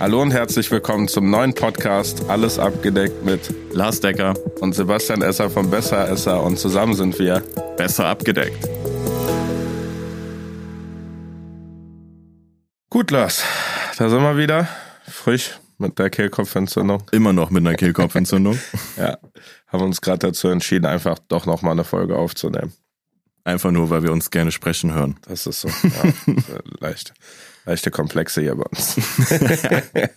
Hallo und herzlich willkommen zum neuen Podcast Alles abgedeckt mit Lars Decker und Sebastian Esser von Besser Esser und zusammen sind wir besser abgedeckt. Gut, Lars, da sind wir wieder. Frisch mit der Kehlkopfentzündung. Immer noch mit einer Kehlkopfentzündung. ja, haben uns gerade dazu entschieden, einfach doch nochmal eine Folge aufzunehmen. Einfach nur, weil wir uns gerne sprechen hören. Das ist so. Ja, leicht, leichte Komplexe hier bei uns.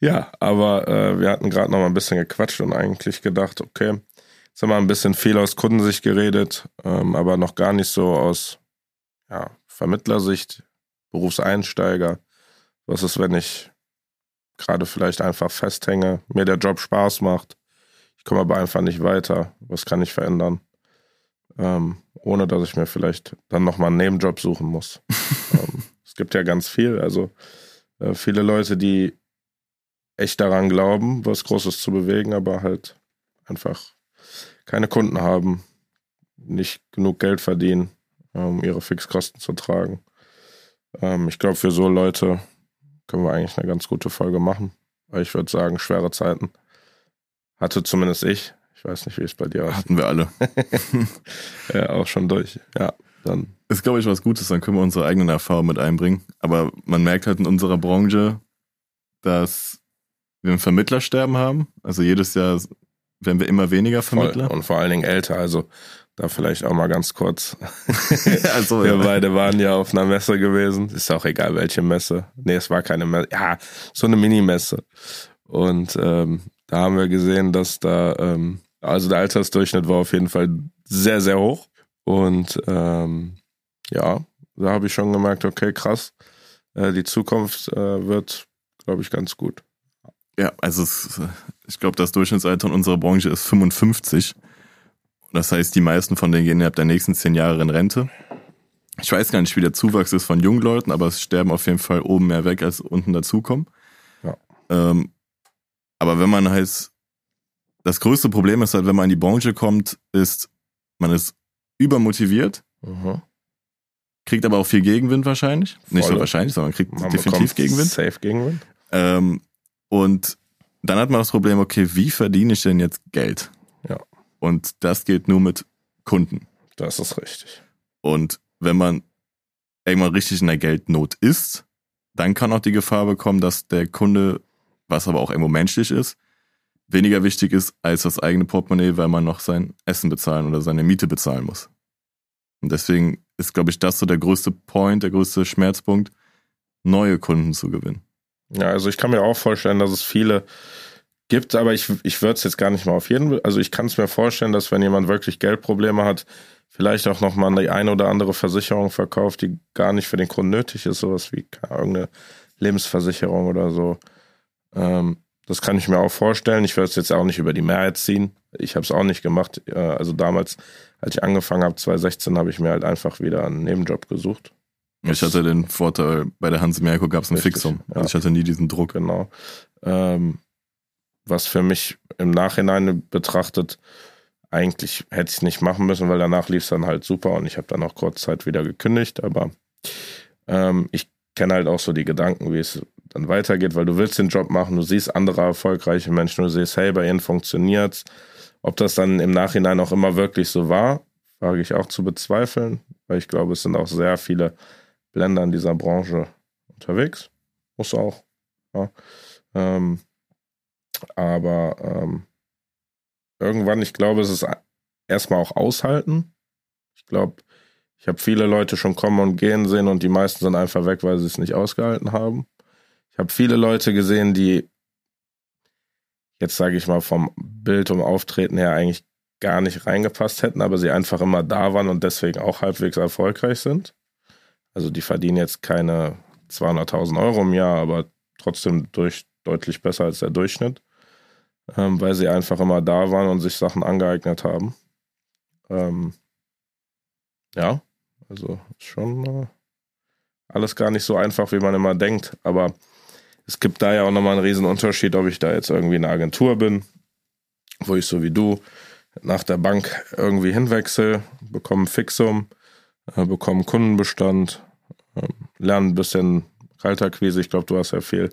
ja, aber äh, wir hatten gerade noch mal ein bisschen gequatscht und eigentlich gedacht, okay, jetzt haben wir ein bisschen viel aus Kundensicht geredet, ähm, aber noch gar nicht so aus ja, Vermittlersicht, Berufseinsteiger. Was ist, wenn ich gerade vielleicht einfach festhänge, mir der Job Spaß macht, ich komme aber einfach nicht weiter. Was kann ich verändern? Ähm, ohne dass ich mir vielleicht dann nochmal einen Nebenjob suchen muss. ähm, es gibt ja ganz viel, also äh, viele Leute, die echt daran glauben, was Großes zu bewegen, aber halt einfach keine Kunden haben, nicht genug Geld verdienen, um ihre Fixkosten zu tragen. Ähm, ich glaube, für so Leute können wir eigentlich eine ganz gute Folge machen. Ich würde sagen, schwere Zeiten. Hatte zumindest ich. Ich weiß nicht, wie es bei dir aussieht. Hatten wir alle. ja, auch schon durch. Ja, dann. Ist, glaube ich, was Gutes, dann können wir unsere eigenen Erfahrungen mit einbringen. Aber man merkt halt in unserer Branche, dass wir ein Vermittlersterben haben. Also jedes Jahr werden wir immer weniger Vermittler. Voll. Und vor allen Dingen älter. Also da vielleicht auch mal ganz kurz. also, wir beide waren ja auf einer Messe gewesen. Ist auch egal, welche Messe. Nee, es war keine Messe. Ja, so eine Minimesse. Und ähm, da haben wir gesehen, dass da, ähm, also der Altersdurchschnitt war auf jeden Fall sehr, sehr hoch. Und ähm, ja, da habe ich schon gemerkt, okay, krass. Äh, die Zukunft äh, wird, glaube ich, ganz gut. Ja, also es, ich glaube, das Durchschnittsalter in unserer Branche ist 55. Das heißt, die meisten von denen gehen innerhalb der nächsten zehn Jahre in Rente. Ich weiß gar nicht, wie der Zuwachs ist von jungen Leuten, aber es sterben auf jeden Fall oben mehr weg, als unten dazukommen. Ja. Ähm, aber wenn man halt, das größte Problem ist halt, wenn man in die Branche kommt, ist, man ist übermotiviert, mhm. kriegt aber auch viel Gegenwind wahrscheinlich. Voll. Nicht so wahrscheinlich, sondern kriegt man definitiv Gegenwind. Safe Gegenwind. Ähm, und dann hat man das Problem, okay, wie verdiene ich denn jetzt Geld? Und das geht nur mit Kunden. Das ist richtig. Und wenn man irgendwann richtig in der Geldnot ist, dann kann auch die Gefahr bekommen, dass der Kunde, was aber auch irgendwo menschlich ist, weniger wichtig ist als das eigene Portemonnaie, weil man noch sein Essen bezahlen oder seine Miete bezahlen muss. Und deswegen ist, glaube ich, das so der größte Point, der größte Schmerzpunkt, neue Kunden zu gewinnen. Ja, also ich kann mir auch vorstellen, dass es viele gibt, aber ich, ich würde es jetzt gar nicht mal auf jeden, also ich kann es mir vorstellen, dass wenn jemand wirklich Geldprobleme hat, vielleicht auch nochmal die eine oder andere Versicherung verkauft, die gar nicht für den Kunden nötig ist, sowas wie irgendeine Lebensversicherung oder so. Ähm, das kann ich mir auch vorstellen. Ich würde es jetzt auch nicht über die Mehrheit ziehen. Ich habe es auch nicht gemacht. Äh, also damals, als ich angefangen habe, 2016, habe ich mir halt einfach wieder einen Nebenjob gesucht. Ich hatte den Vorteil, bei der Hans Merko gab es ein Fixum. Also ja. ich hatte nie diesen Druck. Genau. Ähm, was für mich im Nachhinein betrachtet eigentlich hätte ich es nicht machen müssen, weil danach lief es dann halt super und ich habe dann auch kurz Zeit wieder gekündigt. Aber ähm, ich kenne halt auch so die Gedanken, wie es dann weitergeht, weil du willst den Job machen, du siehst andere erfolgreiche Menschen, du siehst, hey, bei ihnen funktioniert's. Ob das dann im Nachhinein auch immer wirklich so war, wage ich auch zu bezweifeln, weil ich glaube, es sind auch sehr viele Blender in dieser Branche unterwegs. Muss auch. Ja. Ähm, aber ähm, irgendwann, ich glaube, es ist erstmal auch aushalten. Ich glaube, ich habe viele Leute schon kommen und gehen sehen und die meisten sind einfach weg, weil sie es nicht ausgehalten haben. Ich habe viele Leute gesehen, die jetzt sage ich mal vom Bild und Auftreten her eigentlich gar nicht reingepasst hätten, aber sie einfach immer da waren und deswegen auch halbwegs erfolgreich sind. Also die verdienen jetzt keine 200.000 Euro im Jahr, aber trotzdem durch, deutlich besser als der Durchschnitt ähm, weil sie einfach immer da waren und sich Sachen angeeignet haben. Ähm, ja, also schon äh, alles gar nicht so einfach, wie man immer denkt. Aber es gibt da ja auch nochmal einen riesen Unterschied, ob ich da jetzt irgendwie in einer Agentur bin, wo ich so wie du nach der Bank irgendwie hinwechsel, bekomme Fixum, äh, bekomme Kundenbestand, äh, lerne ein bisschen Kalterquise. Ich glaube, du hast ja viel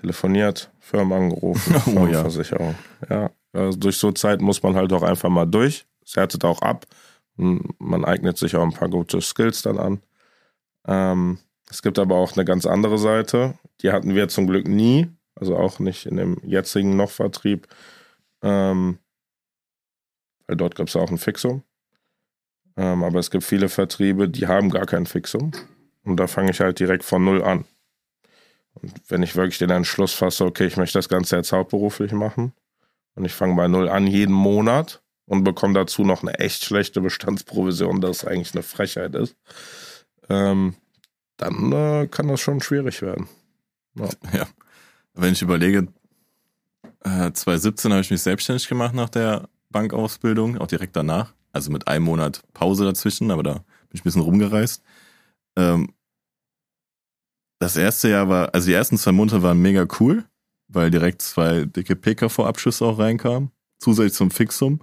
telefoniert, Firmen angerufen, Oh ja. Versicherung. Ja, also durch so Zeit muss man halt auch einfach mal durch. Es härtet auch ab. Und Man eignet sich auch ein paar gute Skills dann an. Ähm, es gibt aber auch eine ganz andere Seite. Die hatten wir zum Glück nie. Also auch nicht in dem jetzigen Noch-Vertrieb. Ähm, weil dort gibt es auch ein Fixum. Ähm, aber es gibt viele Vertriebe, die haben gar kein Fixum. Und da fange ich halt direkt von Null an. Und wenn ich wirklich den Entschluss fasse, okay, ich möchte das Ganze jetzt hauptberuflich machen und ich fange bei Null an jeden Monat und bekomme dazu noch eine echt schlechte Bestandsprovision, das eigentlich eine Frechheit ist, ähm, dann äh, kann das schon schwierig werden. Ja. Wenn ich überlege, äh, 2017 habe ich mich selbstständig gemacht nach der Bankausbildung, auch direkt danach. Also mit einem Monat Pause dazwischen, aber da bin ich ein bisschen rumgereist. Ähm, das erste Jahr war, also die ersten zwei Monate waren mega cool, weil direkt zwei dicke PKV-Abschlüsse auch reinkamen, zusätzlich zum Fixum.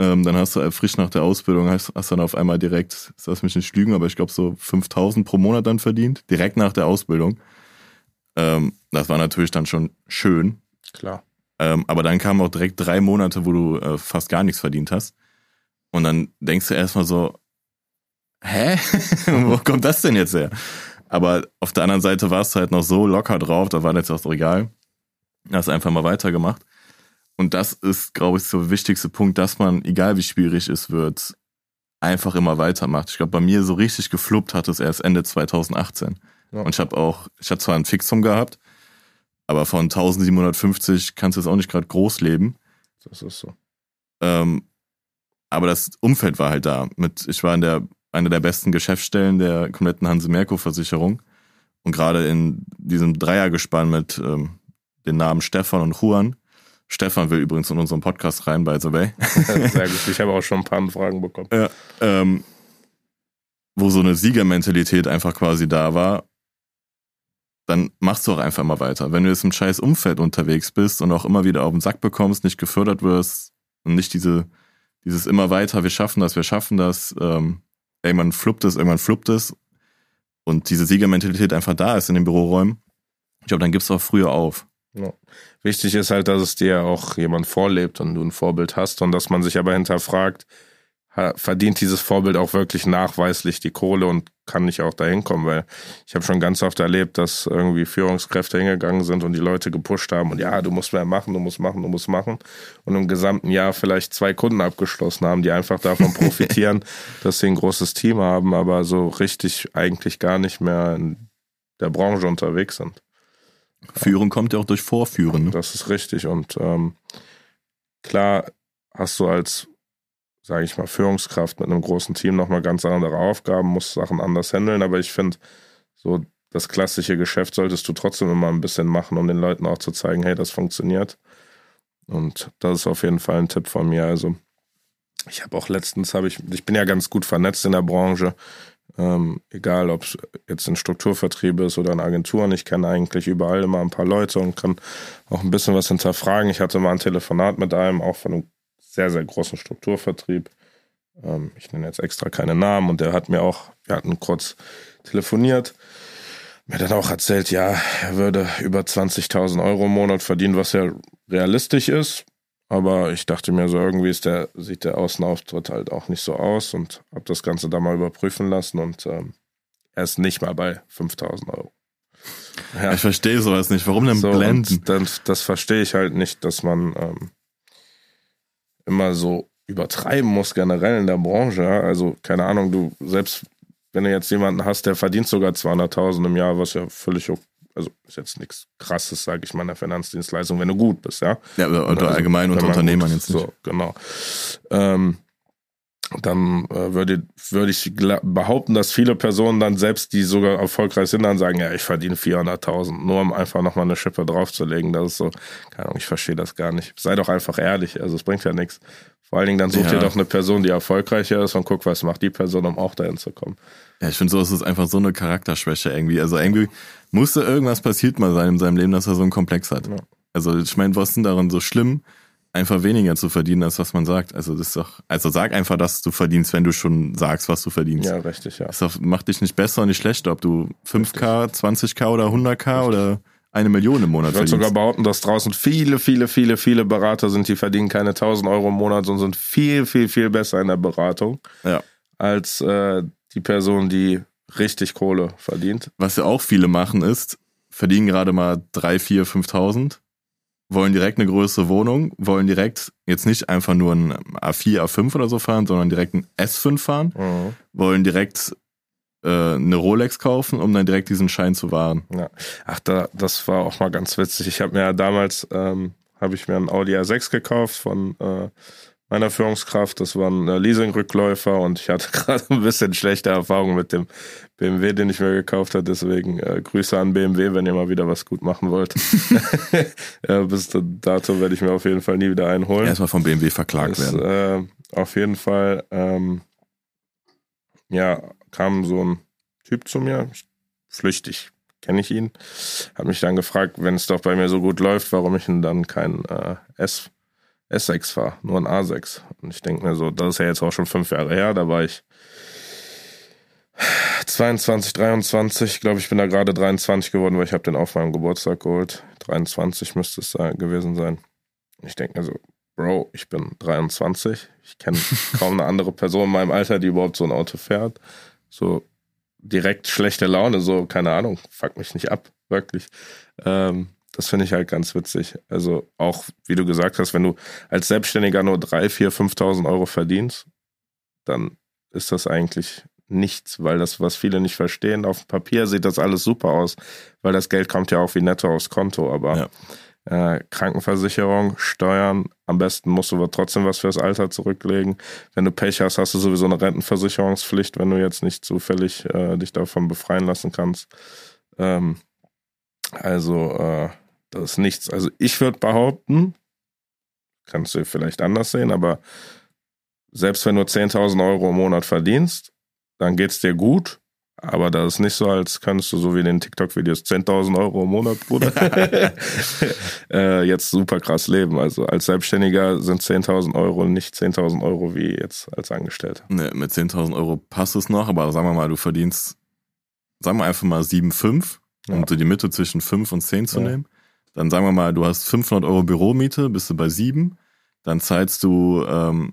Ähm, dann hast du äh, frisch nach der Ausbildung, hast, hast dann auf einmal direkt, das lass mich nicht lügen, aber ich glaube so 5000 pro Monat dann verdient, direkt nach der Ausbildung. Ähm, das war natürlich dann schon schön. Klar. Ähm, aber dann kamen auch direkt drei Monate, wo du äh, fast gar nichts verdient hast. Und dann denkst du erstmal so, hä? wo kommt das denn jetzt her? Aber auf der anderen Seite warst du halt noch so locker drauf, da war jetzt auch so egal. Hast einfach mal weitergemacht. Und das ist, glaube ich, so der wichtigste Punkt, dass man, egal wie schwierig es wird, einfach immer weitermacht. Ich glaube, bei mir so richtig gefluppt hat es erst Ende 2018. Ja. Und ich habe auch, ich hatte zwar ein Fixum gehabt, aber von 1750 kannst du es auch nicht gerade groß leben. Das ist so. Ähm, aber das Umfeld war halt da. Mit, ich war in der einer der besten Geschäftsstellen der kompletten Hanse-Merkur-Versicherung. Und gerade in diesem Dreiergespann mit ähm, den Namen Stefan und Juan. Stefan will übrigens in unseren Podcast rein, by the way. Sehr gut. Ich habe auch schon ein paar Anfragen bekommen. Ja, ähm, wo so eine Siegermentalität einfach quasi da war, dann machst du auch einfach mal weiter. Wenn du jetzt im scheiß Umfeld unterwegs bist und auch immer wieder auf den Sack bekommst, nicht gefördert wirst und nicht diese, dieses immer weiter, wir schaffen das, wir schaffen das, ähm, irgendwann fluppt es, irgendwann fluppt es und diese Siegermentalität einfach da ist in den Büroräumen, ich glaube, dann gibst du auch früher auf. Ja. Wichtig ist halt, dass es dir auch jemand vorlebt und du ein Vorbild hast und dass man sich aber hinterfragt, verdient dieses Vorbild auch wirklich nachweislich die Kohle und kann nicht auch dahin kommen, weil ich habe schon ganz oft erlebt, dass irgendwie Führungskräfte hingegangen sind und die Leute gepusht haben und ja, du musst mehr machen, du musst machen, du musst machen und im gesamten Jahr vielleicht zwei Kunden abgeschlossen haben, die einfach davon profitieren, dass sie ein großes Team haben, aber so richtig eigentlich gar nicht mehr in der Branche unterwegs sind. Führen kommt ja auch durch Vorführen. Ne? Das ist richtig. Und ähm, klar hast du als, sage ich mal, Führungskraft mit einem großen Team nochmal ganz andere Aufgaben, musst Sachen anders handeln. Aber ich finde, so das klassische Geschäft solltest du trotzdem immer ein bisschen machen, um den Leuten auch zu zeigen, hey, das funktioniert. Und das ist auf jeden Fall ein Tipp von mir. Also ich habe auch letztens, habe ich, ich bin ja ganz gut vernetzt in der Branche. Ähm, egal, ob es jetzt ein Strukturvertrieb ist oder in Agenturen. Ich kenne eigentlich überall immer ein paar Leute und kann auch ein bisschen was hinterfragen. Ich hatte mal ein Telefonat mit einem, auch von einem sehr, sehr großen Strukturvertrieb. Ähm, ich nenne jetzt extra keine Namen und der hat mir auch, wir hatten kurz telefoniert, mir dann auch erzählt, ja, er würde über 20.000 Euro im Monat verdienen, was ja realistisch ist. Aber ich dachte mir so, irgendwie ist der, sieht der Außenauftritt halt auch nicht so aus und habe das Ganze da mal überprüfen lassen und ähm, er ist nicht mal bei 5000 Euro. Ja, Ich verstehe sowas nicht. Warum denn so, blenden? das, das verstehe ich halt nicht, dass man ähm, immer so übertreiben muss, generell in der Branche. Also, keine Ahnung, du, selbst wenn du jetzt jemanden hast, der verdient sogar 200.000 im Jahr, was ja völlig, ok- also ist jetzt nichts Krasses, sage ich mal, in der Finanzdienstleistung, wenn du gut bist, ja. Ja, oder Also, allgemein unter Unternehmern jetzt nicht. So, genau. Ähm, dann äh, würde, würde ich behaupten, dass viele Personen dann selbst, die sogar erfolgreich sind, dann sagen, ja, ich verdiene 400.000, nur um einfach nochmal eine Schippe draufzulegen. Das ist so, keine Ahnung, ich verstehe das gar nicht. Sei doch einfach ehrlich, also es bringt ja nichts. Vor allen Dingen, dann such Ja. dir doch eine Person, die erfolgreicher ist und guck, was macht die Person, um auch dahin zu kommen. Ja, ich finde, so ist es einfach so eine Charakterschwäche irgendwie. Also irgendwie musste irgendwas passiert mal sein in seinem Leben, dass er so einen Komplex hat. Ja. Also ich meine, was ist denn daran so schlimm, einfach weniger zu verdienen, als was man sagt. Also das ist doch, also sag einfach, dass du verdienst, wenn du schon sagst, was du verdienst. Ja, richtig, ja. Das doch, macht dich nicht besser und nicht schlechter, ob du 5K, 20K oder 100K oder eine Million im Monat Ich würde sogar behaupten, dass draußen viele, viele, viele, viele Berater sind, die verdienen keine 1000 Euro im Monat, sondern sind viel, viel, viel besser in der Beratung Ja. als äh, die Person, die richtig Kohle verdient. Was ja auch viele machen ist, verdienen gerade mal 3, 4, 5.000, wollen direkt eine größere Wohnung, wollen direkt jetzt nicht einfach nur ein A4, A5 oder so fahren, sondern direkt ein S5 fahren, wollen direkt äh, eine Rolex kaufen, um dann direkt diesen Schein zu wahren. Ja. Ach, da, das war auch mal ganz witzig. Ich habe mir ja damals, ähm, habe ich mir einen Audi A6 gekauft von äh, meiner Führungskraft. Das war ein äh, Leasing-Rückläufer und ich hatte gerade ein bisschen schlechte Erfahrungen mit dem BMW, den ich mir gekauft habe. Deswegen äh, Grüße an BMW, wenn ihr mal wieder was gut machen wollt. äh, bis dato werde ich mir auf jeden Fall nie wieder einholen. Erstmal vom BMW verklagt Das, werden. äh, auf jeden Fall, ähm, ja, kam so ein Typ zu mir, flüchtig, kenne ich ihn, hat mich dann gefragt, wenn es doch bei mir so gut läuft, warum ich denn dann kein äh, S, S6 fahre, nur ein A6. Und ich denke mir so, das ist ja jetzt auch schon fünf Jahre her, da war ich 22, 23, ich glaube, ich bin da gerade 23 geworden, weil ich habe den auf meinem Geburtstag geholt. 23 müsste es da gewesen sein. Ich denke mir so, Bro, ich bin 23. Ich kenne kaum eine andere Person in meinem Alter, die überhaupt so ein Auto fährt. So direkt schlechte Laune, so, keine Ahnung, fuck mich nicht ab, wirklich. Ähm, das finde ich halt ganz witzig. Also auch, wie du gesagt hast, wenn du als Selbstständiger nur 3.000, 4.000, 5.000 Euro verdienst, dann ist das eigentlich nichts, weil das, was viele nicht verstehen, auf dem Papier sieht das alles super aus, weil das Geld kommt ja auch wie netto aufs Konto, aber äh, Krankenversicherung, Steuern, am besten musst du aber trotzdem was fürs Alter zurücklegen. Wenn du Pech hast, hast du sowieso eine Rentenversicherungspflicht, wenn du jetzt nicht zufällig äh, dich davon befreien lassen kannst. Ähm, also, äh, das ist nichts. Also, ich würde behaupten, kannst du vielleicht anders sehen, aber selbst wenn du 10.000 Euro im Monat verdienst, dann geht's dir gut. Aber das ist nicht so, als könntest du so wie in den TikTok-Videos 10.000 Euro im Monat, Bruder, äh, jetzt super krass leben. Also als Selbstständiger sind 10.000 Euro nicht 10.000 Euro wie jetzt als Angestellter. Ne, mit 10.000 Euro passt es noch, aber sagen wir mal, du verdienst, sagen wir einfach mal 7,5, um Ja. so die Mitte zwischen 5 und 10 zu Ja. nehmen. Dann sagen wir mal, du hast 500 Euro Büromiete, bist du bei 7. Dann zahlst du ähm,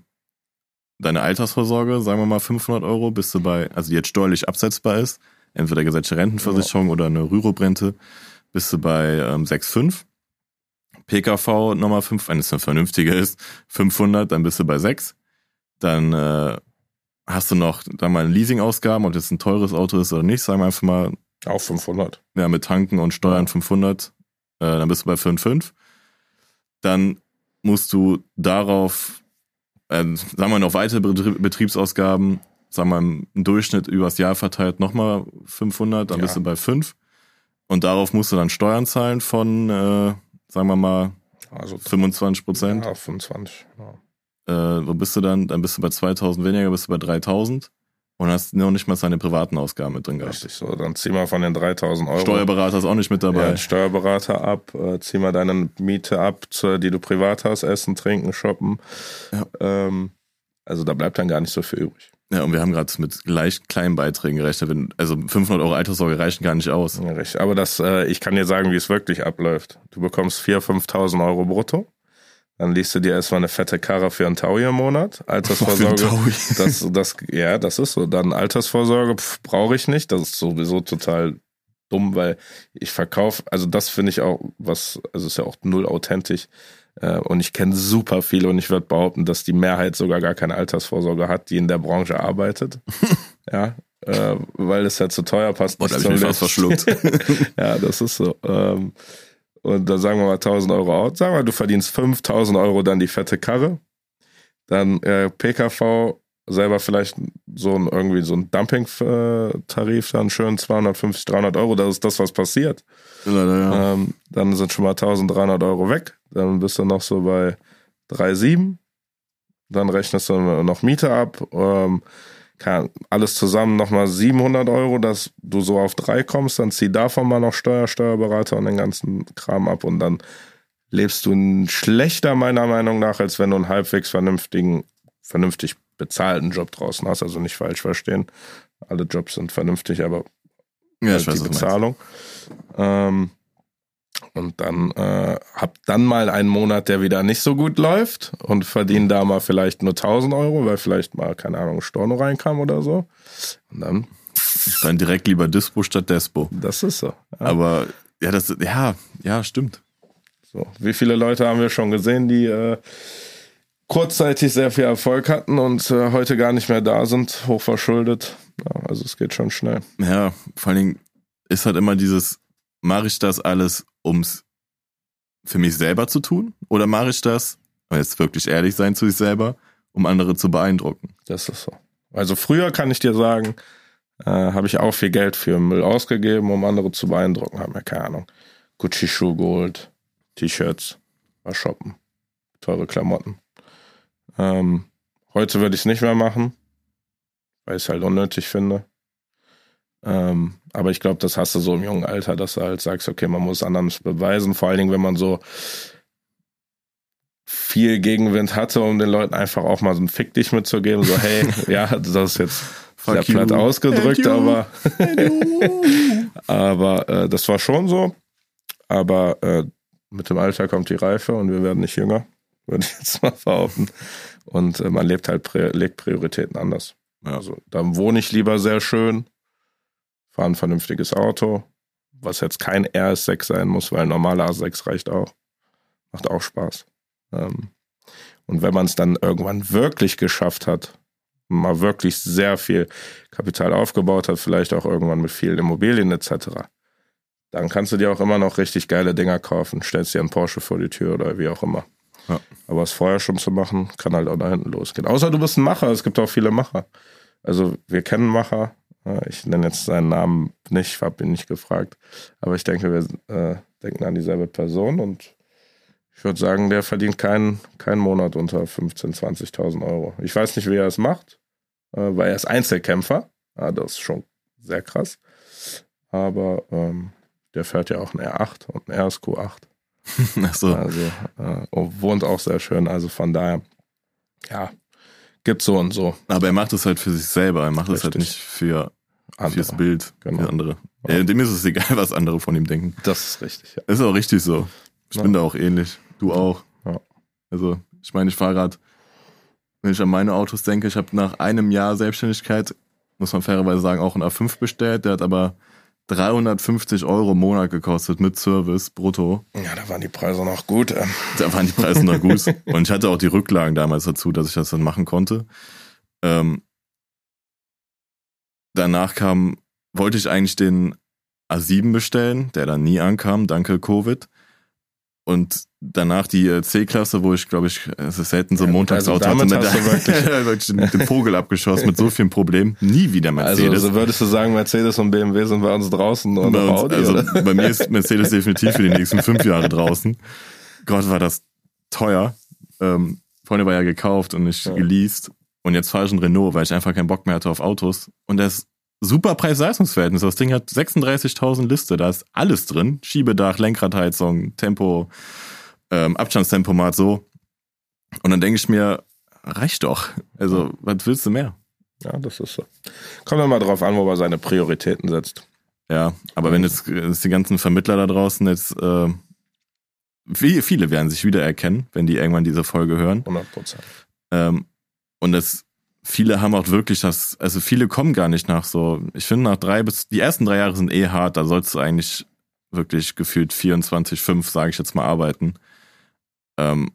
deine Altersvorsorge, sagen wir mal 500 Euro, bist du bei, also die jetzt steuerlich absetzbar ist, entweder gesetzliche Rentenversicherung oder eine Rürup-Rente, bist du bei ähm, 6,5. PKV nochmal 5, wenn es eine vernünftige ist, 500, dann bist du bei 6. Dann äh, hast du noch dann mal Leasingausgaben, ob das ein teures Auto ist oder nicht, sagen wir einfach mal, Auch 500. ja, mit Tanken und Steuern Ja. 500, äh, dann bist du bei 5,5. Dann musst du darauf, äh, sagen wir noch weitere Betrie- Betriebsausgaben, sagen wir im Durchschnitt übers Jahr verteilt nochmal 500, dann Ja. bist du bei 5. Und darauf musst du dann Steuern zahlen von, äh, sagen wir mal, Also 25 Prozent. Ja, 25. Ja. Äh, wo bist du dann? Dann bist du bei 2000 weniger, bist du bei 3000 und hast noch nicht mal seine privaten Ausgaben mit drin gehabt. Richtig so. Dann zieh mal von den 3000 Euro. Steuerberater ist auch nicht mit ja, dabei. den Steuerberater ab, äh, zieh mal deine Miete ab, zur, die du privat hast, essen, trinken, shoppen. Ja. Ähm, also da bleibt dann gar nicht so viel übrig. Ja, und wir haben gerade mit leicht kleinen Beiträgen gerechnet. Also 500 Euro Alterssorge reichen gar nicht aus. Ja, richtig. Aber das, äh, ich kann dir sagen, wie es wirklich abläuft. Du bekommst 4.000, 5.000 Euro brutto. Dann liest du dir erstmal eine fette Karre für einen Taui im Monat. Altersvorsorge. Taui. das, das, ja, das ist so. Dann Altersvorsorge brauche ich nicht. Das ist sowieso total dumm, weil ich verkaufe, also das finde ich auch was, also ist ja auch null authentisch. Äh, Und ich kenne super viele und ich würde behaupten, dass die Mehrheit sogar gar keine Altersvorsorge hat, die in der Branche arbeitet. ja, äh, weil es ja zu teuer passt. Boah, da nicht hab ich mich fast verschluckt. ja, das ist so. Ähm, Und dann sagen wir mal 1000 Euro out. Sagen wir, du verdienst 5000 Euro dann die fette Karre. Dann äh, PKV selber vielleicht so ein, irgendwie so ein Dumping-Tarif, dann schön 250, 300 Euro. Das ist das, was passiert. Leider, ja. Ähm, dann sind schon mal 1300 Euro weg. Dann bist du noch so bei 3,7. Dann rechnest du noch Miete ab. Ähm, alles zusammen nochmal 700 Euro, dass du so auf drei kommst. Dann zieh davon mal noch Steuer, Steuerberater und den ganzen Kram ab. Und dann lebst du schlechter meiner Meinung nach, als wenn du einen halbwegs vernünftigen, vernünftig bezahlten Job draußen hast. Also nicht falsch verstehen. Alle Jobs sind vernünftig, aber Ja, halt ich weiß, die. Bezahlung. Ähm, und dann äh, hab dann mal einen Monat, der wieder nicht so gut läuft und verdiene da mal vielleicht nur 1000 Euro, weil vielleicht mal, keine Ahnung, Storno reinkam oder so. Und dann, Dann direkt lieber Dispo statt Despo. das ist so. Ja. Aber ja, das, ja, ja, stimmt. So, wie viele Leute haben wir schon gesehen, die äh, kurzzeitig sehr viel Erfolg hatten und äh, heute gar nicht mehr da sind, hochverschuldet. Ja, also es geht schon schnell. Ja, vor allen Dingen ist halt immer dieses, mache ich das alles, ums für mich selber zu tun? Oder mache ich das, um jetzt wirklich ehrlich sein zu sich selber, um andere zu beeindrucken? Das ist so. Also früher kann ich dir sagen, äh, habe ich auch viel Geld für Müll ausgegeben, um andere zu beeindrucken. Haben ja keine Ahnung. Gucci-Schuh geholt, T-Shirts, war shoppen, teure Klamotten. Ähm, heute würde ich es nicht mehr machen, weil ich es halt unnötig finde. Ähm, aber ich glaube, das hast du so im jungen Alter, dass du halt sagst, okay, man muss anderen beweisen. Vor allen Dingen, wenn man so viel Gegenwind hatte, um den Leuten einfach auch mal so ein Fick dich mitzugeben. So, hey, ja, das ist jetzt sehr platt ausgedrückt, aber, aber äh, das war schon so. Aber äh, mit dem Alter kommt die Reife und wir werden nicht jünger, würde ich jetzt mal behaupten. Und äh, man lebt halt, legt Prioritäten anders. Ja. Also da wohne ich lieber sehr schön, fahre ein vernünftiges Auto, was jetzt kein RS6 sein muss, weil ein normaler A6 reicht auch. Macht auch Spaß. Ähm, und wenn man es dann irgendwann wirklich geschafft hat, mal wirklich sehr viel Kapital aufgebaut hat, vielleicht auch irgendwann mit vielen Immobilien etc., dann kannst du dir auch immer noch richtig geile Dinger kaufen. Stellst dir einen Porsche vor die Tür oder wie auch immer. Ja. Aber es vorher schon zu machen, kann halt auch da hinten losgehen. Außer du bist ein Macher, es gibt auch viele Macher. Also wir kennen Macher. Ich nenne jetzt seinen Namen nicht, habe ihn nicht gefragt. Aber ich denke, wir äh, denken an dieselbe Person und ich würde sagen, der verdient keinen, keinen Monat unter 15.000, 20.000 Euro. Ich weiß nicht, wie er es macht, äh, weil er ist Einzelkämpfer. Ja, das ist schon sehr krass. Aber ähm, der fährt ja auch einen R8 und einen RSQ8. Ach so. Also äh, und wohnt auch sehr schön. Also von daher, ja, gibt so und so Aber er macht es halt für sich selber. Er macht es halt nicht für andere. fürs Bild, Genau. für andere. Ja. dem ist es egal, was andere von ihm denken. Das ist richtig, ja. Ist auch richtig so. Ich Ja. bin da auch ähnlich. Du auch. Ja. Also, ich meine, ich fahre gerade, wenn ich an meine Autos denke, ich habe nach einem Jahr Selbstständigkeit, muss man fairerweise sagen, auch einen A5 bestellt. Der hat aber 350 Euro im Monat gekostet mit Service brutto. Ja, da waren die Preise noch gut. ähm. Da waren die Preise noch gut. Und ich hatte auch die Rücklagen damals dazu, dass ich das dann machen konnte. Ähm, danach kam, wollte ich eigentlich den A7 bestellen, der dann nie ankam, danke Covid. Und danach die äh, C-Klasse, wo ich, glaube ich, es ist selten so ein Ja, Montagsauto also hatte, hast du wirklich- den, Vogel abgeschossen mit so vielen Problemen. Nie wieder Also Mercedes. so würdest du sagen, Mercedes und BMW sind bei uns draußen und bei, uns, Audi, also oder? bei mir ist Mercedes definitiv für die nächsten fünf Jahre draußen. Gott, war das teuer. Ähm, vorne war ja gekauft und nicht Ja. geleast. Und jetzt fahre ich ein Renault, weil ich einfach keinen Bock mehr hatte auf Autos. Und das super Preis-Leistungsverhältnis. Das Ding hat 36.000 Liste. Da ist alles drin. Schiebedach, Lenkradheizung, Tempo, ähm, Abstandstempomat, so. Und dann denke ich mir, reicht doch. Also, was willst du mehr? Ja, das ist so. Kommt immer drauf an, wo man seine Prioritäten setzt. Ja, aber wenn jetzt, jetzt die ganzen Vermittler da draußen jetzt, äh, wie, viele werden sich wiedererkennen, wenn die irgendwann diese Folge hören. 100 Prozent. Ähm, und das, viele haben auch wirklich das, also viele kommen gar nicht nach so, ich finde nach drei bis, die ersten drei Jahre sind eh hart, da sollst du eigentlich wirklich gefühlt 24, 5, sage ich jetzt mal, arbeiten. Ähm,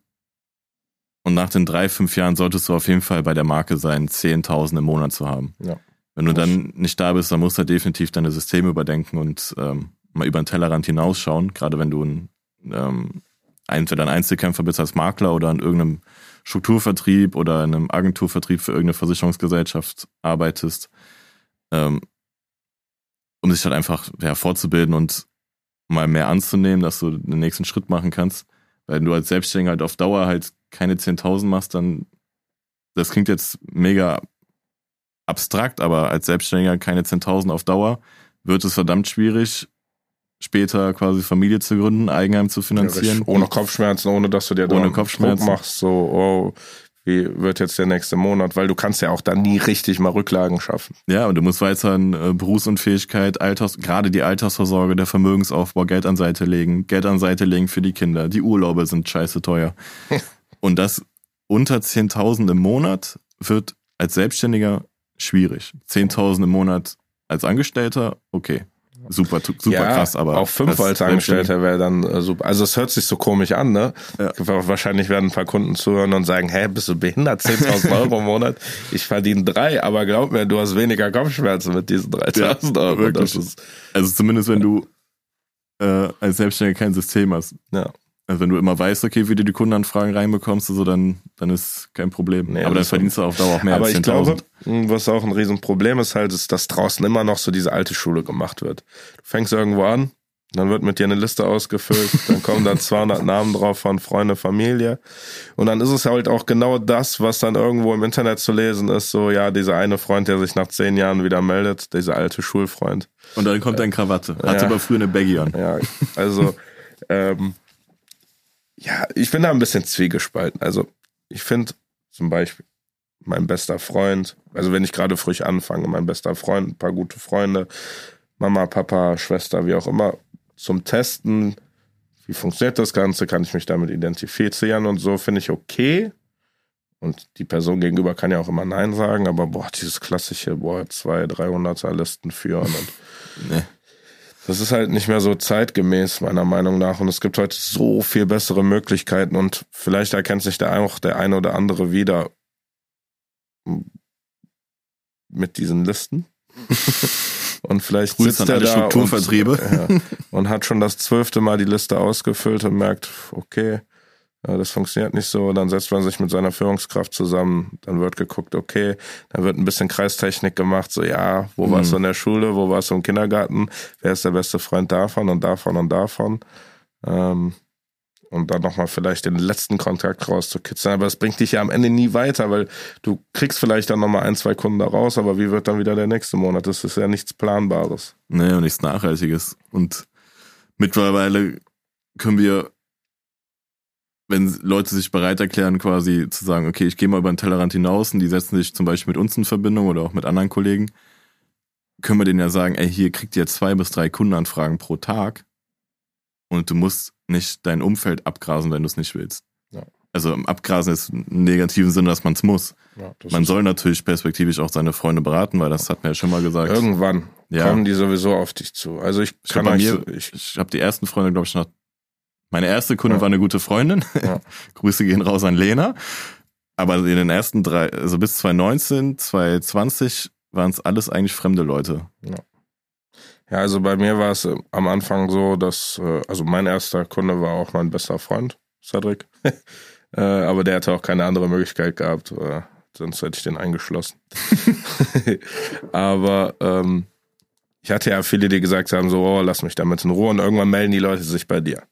und nach den drei, fünf Jahren solltest du auf jeden Fall bei der Marke sein, 10.000 im Monat zu haben. Ja. Wenn du dann nicht da bist, dann musst du definitiv deine Systeme überdenken und ähm, mal über den Tellerrand hinausschauen, gerade wenn du ein, ähm, entweder ein Einzelkämpfer bist als Makler oder in irgendeinem Strukturvertrieb oder in einem Agenturvertrieb für irgendeine Versicherungsgesellschaft arbeitest, ähm, um sich halt einfach ja, fortzubilden und mal mehr anzunehmen, dass du den nächsten Schritt machen kannst. Weil wenn du als Selbstständiger halt auf Dauer halt keine 10.000 machst, dann, das klingt jetzt mega abstrakt, aber als Selbstständiger keine 10.000 auf Dauer, wird es verdammt schwierig, später quasi Familie zu gründen, Eigenheim zu finanzieren. Ja, ohne Kopfschmerzen, ohne dass du dir ohne Kopfschmerzen Druck machst, so, oh, wie wird jetzt der nächste Monat, weil du kannst ja auch dann nie richtig mal Rücklagen schaffen. Ja, und du musst weiterhin äh, Berufsunfähigkeit, Alters, gerade die Altersvorsorge, der Vermögensaufbau, Geld an Seite legen, Geld an Seite legen für die Kinder. Die Urlaube sind scheiße teuer. und das unter 10.000 im Monat wird als Selbstständiger schwierig. 10.000 im Monat als Angestellter, okay super, super ja, krass, aber. Auch fünf als Angestellter wäre dann äh, super. Also es hört sich so komisch an, ne? Ja. Wahrscheinlich werden ein paar Kunden zuhören und sagen, hä, bist du behindert? 10.000 Euro im Monat? Ich verdiene drei, aber glaub mir, du hast weniger Kopfschmerzen mit diesen 3.000 ja, Euro. Das ist also zumindest wenn du äh, als Selbstständiger kein System hast. Ja. Also wenn du immer weißt, okay, wie du die Kundenanfragen reinbekommst, so, dann, dann ist kein Problem. Nee, aber dann verdienst du auf Dauer auch mehr aber als 10.000. ich glaube, was auch ein Riesenproblem ist halt, ist, dass draußen immer noch so diese alte Schule gemacht wird. Du fängst irgendwo an, dann wird mit dir eine Liste ausgefüllt, dann kommen da 200 Namen drauf von Freunde, Familie. Und dann ist es halt auch genau das, was dann irgendwo im Internet zu lesen ist. So, ja, dieser eine Freund, der sich nach zehn Jahren wieder meldet, dieser alte Schulfreund. Und dann kommt dein Krawatte. Hatte ja, aber früher eine Baggy an. Ja, also, ähm, ja, ich bin da ein bisschen zwiegespalten. Also ich finde zum Beispiel mein bester Freund, also wenn ich gerade frisch anfange, mein bester Freund, ein paar gute Freunde, Mama, Papa, Schwester, wie auch immer, zum Testen, wie funktioniert das Ganze, kann ich mich damit identifizieren und so, finde ich okay. Und die Person gegenüber kann ja auch immer Nein sagen, aber boah, dieses klassische, boah, zwei, 300er Listen führen und nee. Das ist halt nicht mehr so zeitgemäß, meiner Meinung nach. Und es gibt heute so viel bessere Möglichkeiten und vielleicht erkennt sich da auch der eine oder andere wieder mit diesen Listen. und vielleicht Grüß sitzt er da Strukturvertriebe. Und, ja, und hat schon das zwölfte Mal die Liste ausgefüllt und merkt, okay, das funktioniert nicht so. Dann setzt man sich mit seiner Führungskraft zusammen. Dann wird geguckt, okay, dann wird ein bisschen Kreistechnik gemacht. So, ja, wo mhm. warst du in der Schule? Wo warst du im Kindergarten? Wer ist der beste Freund davon und davon und davon? Ähm, und dann nochmal vielleicht den letzten Kontakt rauszukitzeln. Aber es bringt dich ja am Ende nie weiter, weil du kriegst vielleicht dann nochmal ein, zwei Kunden da raus, aber wie wird dann wieder der nächste Monat? Das ist ja nichts Planbares. Und nichts Nachhaltiges. Und mittlerweile können wir wenn Leute sich bereit erklären, quasi zu sagen, okay, ich gehe mal über den Tellerrand hinaus und die setzen sich zum Beispiel mit uns in Verbindung oder auch mit anderen Kollegen, können wir denen ja sagen, ey, hier kriegt ihr zwei bis drei Kundenanfragen pro Tag und du musst nicht dein Umfeld abgrasen, wenn du es nicht willst. Ja. Also abgrasen ist im negativen Sinne, dass man es muss. Ja, man soll natürlich perspektivisch auch seine Freunde beraten, weil das hat mir ja schon mal gesagt. Irgendwann ja. kommen die sowieso auf dich zu. Also ich kann ich bei mir, ich, ich habe die ersten Freunde, glaube ich, nach meine erste Kundin ja. war eine gute Freundin. Ja. Grüße gehen raus an Lena. Aber in den ersten drei, also bis 2019, 2020 waren es alles eigentlich fremde Leute. Ja. ja, also bei mir war es äh, am Anfang so, dass, äh, also mein erster Kunde war auch mein bester Freund, Cedric. Äh, aber der hatte auch keine andere Möglichkeit gehabt, sonst hätte ich den eingeschlossen. aber ähm, ich hatte ja viele, die gesagt haben, so, oh, lass mich damit in Ruhe und irgendwann melden die Leute sich bei dir.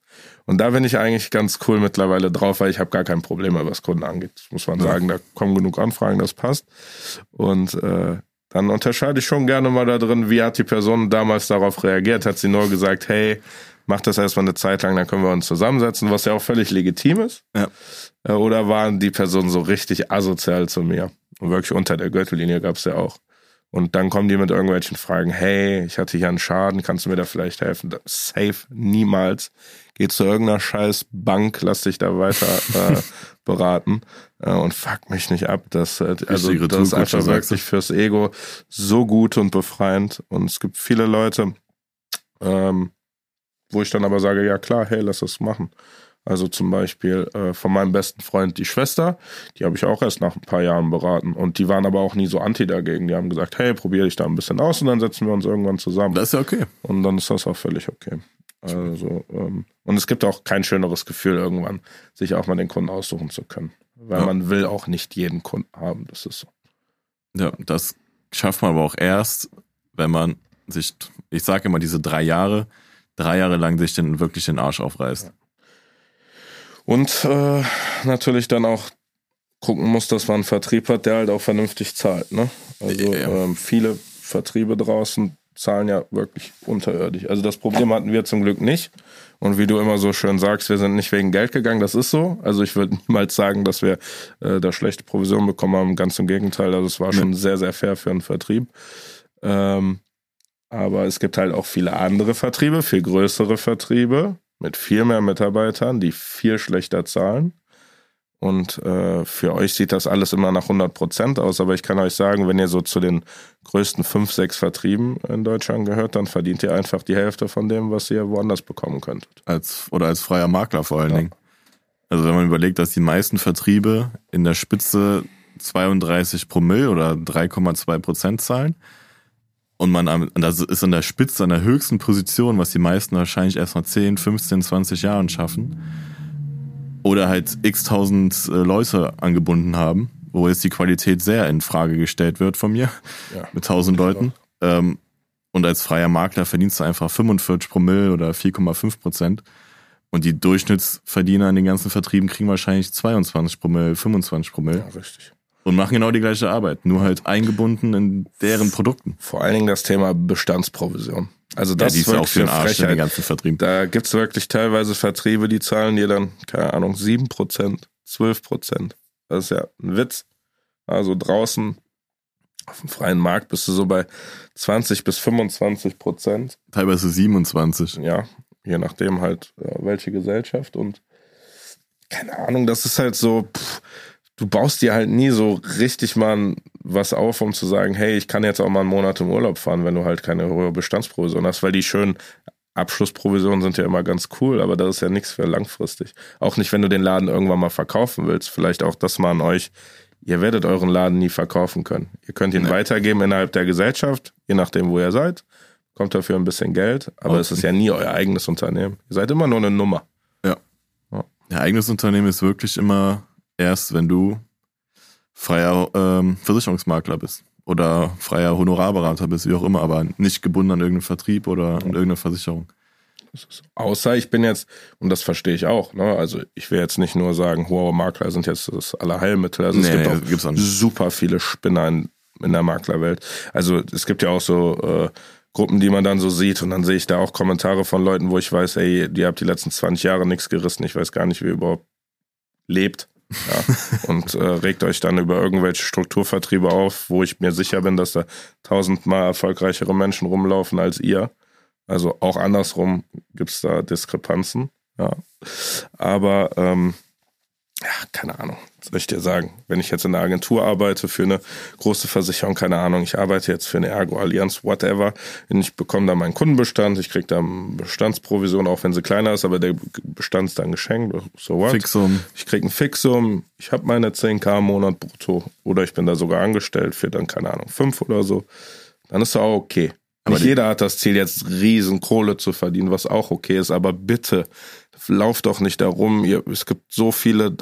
Und da bin ich eigentlich ganz cool mittlerweile drauf, weil ich habe gar kein Problem mehr, was Kunden angeht. Muss man sagen, da kommen genug Anfragen, das passt. Und äh, dann unterscheide ich schon gerne mal da drin, wie hat die Person damals darauf reagiert. Hat sie nur gesagt, hey, mach das erstmal eine Zeit lang, dann können wir uns zusammensetzen, was ja auch völlig legitim ist. Ja. Äh, oder waren die Personen so richtig asozial zu mir? Und wirklich unter der Gürtellinie gab es ja auch. Und dann kommen die mit irgendwelchen Fragen, hey, ich hatte hier einen Schaden, kannst du mir da vielleicht helfen? Safe, niemals. Geh zu irgendeiner scheiß Bank, lass dich da weiter äh, beraten äh, und fuck mich nicht ab. Das, äh, also, das ist einfach wirklich fürs Ego so gut und befreiend. Und es gibt viele Leute, ähm, wo ich dann aber sage, ja klar, hey, lass das machen. Also zum Beispiel äh, von meinem besten Freund die Schwester, die habe ich auch erst nach ein paar Jahren beraten. Und die waren aber auch nie so anti dagegen. Die haben gesagt, hey, probiere dich da ein bisschen aus und dann setzen wir uns irgendwann zusammen. Das ist ja okay. Und dann ist das auch völlig okay. Also, ähm, und es gibt auch kein schöneres Gefühl, irgendwann sich auch mal den Kunden aussuchen zu können. Weil ja. man will auch nicht jeden Kunden haben. Das ist so. Ja, das schafft man aber auch erst, wenn man sich, ich sage immer diese drei Jahre, drei Jahre lang sich den wirklich den Arsch aufreißt. Ja. Und äh, natürlich dann auch gucken muss, dass man einen Vertrieb hat, der halt auch vernünftig zahlt. Ne? Also ja. ähm, viele Vertriebe draußen, zahlen ja wirklich unterirdisch. Also das Problem hatten wir zum Glück nicht. Und wie du immer so schön sagst, wir sind nicht wegen Geld gegangen, das ist so. Also ich würde niemals sagen, dass wir äh, da schlechte Provision bekommen haben. Ganz im Gegenteil, also es war schon sehr, sehr fair für einen Vertrieb. Ähm, aber es gibt halt auch viele andere Vertriebe, viel größere Vertriebe mit viel mehr Mitarbeitern, die viel schlechter zahlen. Und äh, für euch sieht das alles immer nach 100 Prozent aus. Aber ich kann euch sagen, wenn ihr so zu den größten fünf, sechs Vertrieben in Deutschland gehört, dann verdient ihr einfach die Hälfte von dem, was ihr woanders bekommen könntet. Als, oder als freier Makler vor allen ja. Dingen. Also wenn man überlegt, dass die meisten Vertriebe in der Spitze 32 Promille oder 3,2 Prozent zahlen und man das ist an der Spitze, an der höchsten Position, was die meisten wahrscheinlich erst nach 10, 15, 20 Jahren schaffen oder halt x tausend äh, Leute angebunden haben, wo jetzt die Qualität sehr in Frage gestellt wird von mir ja, mit tausend Leuten. Ähm, und als freier Makler verdienst du einfach 45 Promille oder 4,5 Prozent. Und die Durchschnittsverdiener in den ganzen Vertrieben kriegen wahrscheinlich 22 Promille, 25 Promille. Ja, richtig. Und machen genau die gleiche Arbeit, nur halt eingebunden in deren Produkten. Vor allen Dingen das Thema Bestandsprovision. Also das ja, die ist, ist auch für den Arsch in den ganzen Vertrieb. Da gibt's wirklich teilweise Vertriebe, die zahlen dir dann, keine Ahnung, sieben Prozent, zwölf Prozent. Das ist ja ein Witz. Also draußen auf dem freien Markt bist du so bei 20 bis 25 Prozent. Teilweise 27. Ja, je nachdem halt, äh, welche Gesellschaft und keine Ahnung, das ist halt so, pff, du baust dir halt nie so richtig mal was auf, um zu sagen, hey, ich kann jetzt auch mal einen Monat im Urlaub fahren, wenn du halt keine hohe Bestandsprovision hast, weil die schönen Abschlussprovisionen sind ja immer ganz cool, aber das ist ja nichts für langfristig. Auch nicht, wenn du den Laden irgendwann mal verkaufen willst. Vielleicht auch das mal an euch. Ihr werdet euren Laden nie verkaufen können. Ihr könnt ihn nee. weitergeben innerhalb der Gesellschaft, je nachdem, wo ihr seid. Kommt dafür ein bisschen Geld, aber okay. es ist ja nie euer eigenes Unternehmen. Ihr seid immer nur eine Nummer. Ja. ja. Ihr eigenes Unternehmen ist wirklich immer erst, wenn du freier ähm, Versicherungsmakler bist oder freier Honorarberater bist, wie auch immer, aber nicht gebunden an irgendeinen Vertrieb oder an irgendeine Versicherung. Außer ich bin jetzt, und das verstehe ich auch, ne? also ich will jetzt nicht nur sagen, hohe Makler sind jetzt das Allerheilmittel. Also nee, es gibt nee, auch super viele Spinner in, in, der Maklerwelt. Also es gibt ja auch so äh, Gruppen, die man dann so sieht und dann sehe ich da auch Kommentare von Leuten, wo ich weiß, ey, die habt die letzten 20 Jahre nichts gerissen, ich weiß gar nicht, wie ihr überhaupt lebt. Ja, und äh, regt euch dann über irgendwelche Strukturvertriebe auf, wo ich mir sicher bin, dass da tausendmal erfolgreichere Menschen rumlaufen als ihr. Also auch andersrum gibt's da Diskrepanzen. Ja. Aber ähm, ja, keine Ahnung, soll ich dir sagen. Wenn ich jetzt in einer Agentur arbeite für eine große Versicherung, keine Ahnung, ich arbeite jetzt für eine Ergo-Allianz, whatever, ich bekomme da meinen Kundenbestand, ich kriege da Bestandsprovision, auch wenn sie kleiner ist, aber der Bestand ist dann geschenkt, so what. Fixum. Ich kriege ein Fixum, ich habe meine 10k im Monat brutto oder ich bin da sogar angestellt für dann, keine Ahnung, 5 oder so. Dann ist auch okay. Aber Nicht jeder hat das Ziel, jetzt riesen Kohle zu verdienen, was auch okay ist, aber bitte lauft doch nicht darum. Ihr, es gibt so viele,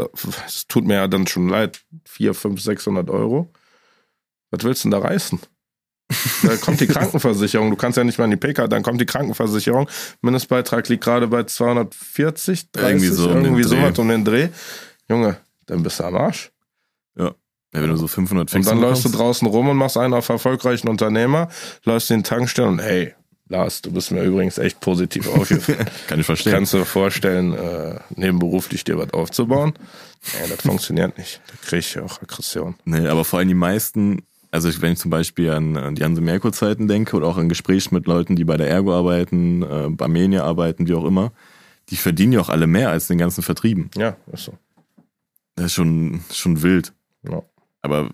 es tut mir ja dann schon leid, vier, fünf, sechshundert Euro. Was willst du denn da reißen? Da kommt die Krankenversicherung. Du kannst ja nicht mal in die PK, dann kommt die Krankenversicherung. Mindestbeitrag liegt gerade bei 240, 30, irgendwie so irgendwie um sowas um den Dreh. Junge, dann bist du am Arsch. Ja. Ja, wenn du so 500 Fixen Und dann läufst du draußen rum und machst einen auf erfolgreichen Unternehmer, läufst in den Tankstellen und hey, Lars, du bist mir übrigens echt positiv aufgefallen. Kann ich verstehen. Kannst du dir vorstellen, äh, nebenberuflich dir was aufzubauen? Nee, das funktioniert nicht. Da kriege ich auch Aggression. Nee, aber vor allem die meisten, also wenn ich zum Beispiel an die Hanse Merkur Zeiten denke oder auch an Gespräche mit Leuten, die bei der Ergo arbeiten, äh, bei Menia arbeiten, wie auch immer, die verdienen ja auch alle mehr als den ganzen Vertrieben. Ja, ist so. Das ist schon, schon wild. Ja. Aber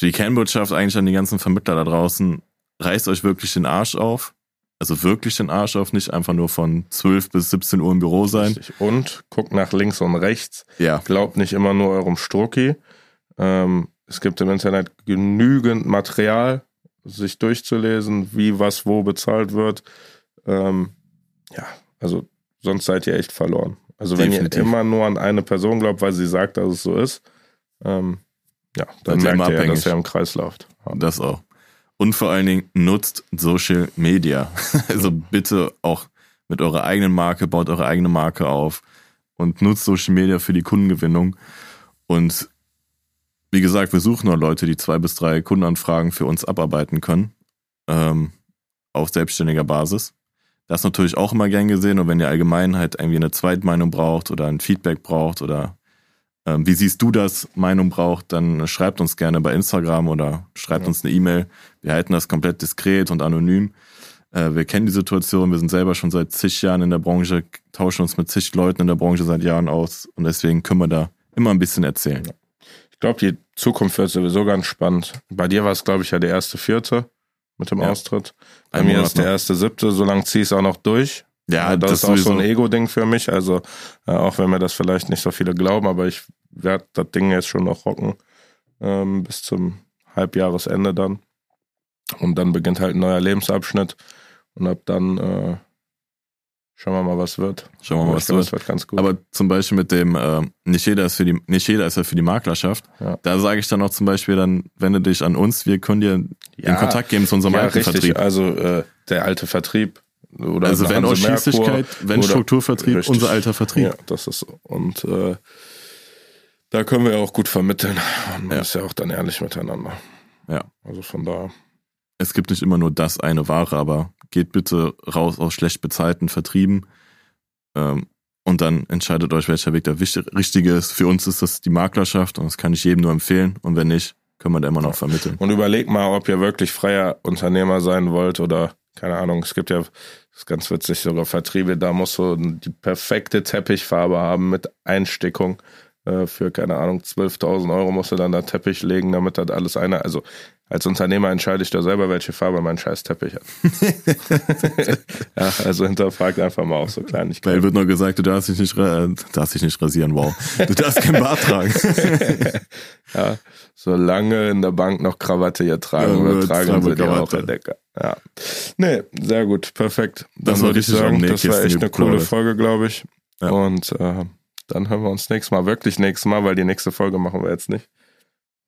die Kernbotschaft eigentlich an die ganzen Vermittler da draußen, reißt euch wirklich den Arsch auf also wirklich den Arsch auf, nicht einfach nur von 12 bis 17 Uhr im Büro sein. Richtig. Und guckt nach links und rechts. Ja. Glaubt nicht immer nur eurem Strucki. Ähm, es gibt im Internet genügend Material, sich durchzulesen, wie was wo bezahlt wird. Ähm, ja, also sonst seid ihr echt verloren. Also Definitiv. wenn ihr immer nur an eine Person glaubt, weil sie sagt, dass es so ist, ähm, ja, dann merkt ihr ja, dass er im Kreis läuft. Das auch. Und vor allen Dingen nutzt Social Media. Also bitte auch mit eurer eigenen Marke, baut eure eigene Marke auf und nutzt Social Media für die Kundengewinnung. Und wie gesagt, wir suchen noch Leute, die zwei bis drei Kundenanfragen für uns abarbeiten können. Ähm, auf selbstständiger Basis. Das ist natürlich auch immer gern gesehen und wenn ihr allgemein halt irgendwie eine Zweitmeinung braucht oder ein Feedback braucht oder wie siehst du das, Meinung braucht, dann schreibt uns gerne bei Instagram oder schreibt ja. uns eine E-Mail. Wir halten das komplett diskret und anonym. Äh, wir kennen die Situation, wir sind selber schon seit zig Jahren in der Branche, tauschen uns mit zig Leuten in der Branche seit Jahren aus und deswegen können wir da immer ein bisschen erzählen. Ich glaube, die Zukunft wird sowieso ganz spannend. Bei dir war es, glaube ich, ja der erste Vierte mit dem ja. Austritt. Bei Ein mir Monat ist der erste Siebte, so lange ziehe ich es auch noch durch. Ja, das, das ist auch so ein Ego-Ding für mich. Also, äh, auch wenn mir das vielleicht nicht so viele glauben, aber ich werde das Ding jetzt schon noch rocken ähm, bis zum Halbjahresende dann. Und dann beginnt halt ein neuer Lebensabschnitt. Und ab dann äh, schauen wir mal, was wird. Schauen wir mal, was glaub, wird. wird ganz gut. Aber zum Beispiel mit dem, äh, nicht jeder ist für die, nicht jeder ist ja für die Maklerschaft. Ja. Da sage ich dann auch zum Beispiel, dann wende dich an uns, wir können dir ja. den Kontakt geben zu unserem ja, alten richtig. Vertrieb. Also äh, der alte Vertrieb. Oder also wenn Ausschließlichkeit, wenn Strukturvertrieb, richtig. unser alter Vertrieb. Ja, das ist so. Und äh, da können wir auch gut vermitteln. Und man ist ja auch dann ehrlich miteinander. Ja. Also von daher es gibt nicht immer nur das eine Ware, aber geht bitte raus aus schlecht bezahlten Vertrieben ähm, und dann entscheidet euch, welcher Weg der richtige ist. Für uns ist das die Maklerschaft und das kann ich jedem nur empfehlen und wenn nicht, können wir da immer noch vermitteln. Und überlegt mal, ob ihr wirklich freier Unternehmer sein wollt oder keine Ahnung, es gibt ja, das ist ganz witzig, sogar Vertriebe, da musst du die perfekte Teppichfarbe haben mit Einstickung für, keine Ahnung, 12.000 Euro musst du dann da Teppich legen, damit das alles einer, also als Unternehmer entscheide ich da selber, welche Farbe mein scheiß Teppich hat. ja, also hinterfragt einfach mal auch so Kleinigkeiten. Weil wird nur gesagt, du darfst dich nicht, äh, darfst dich nicht rasieren, wow. Du darfst kein Bart tragen. ja, solange in der Bank noch Krawatte hier tragen ja, wird, tragen wir die auch der Decker. Ja. Nee, sehr gut, perfekt. Dann das würde ich sagen, das war echt eine coole Folge, glaube ich. Ja. Und äh, dann hören wir uns nächstes Mal, wirklich nächstes Mal, weil die nächste Folge machen wir jetzt nicht.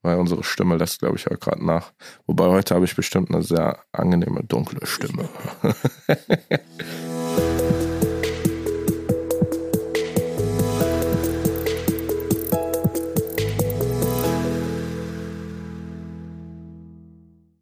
Weil unsere Stimme lässt, glaube ich, auch gerade nach. Wobei heute habe ich bestimmt eine sehr angenehme, dunkle Stimme.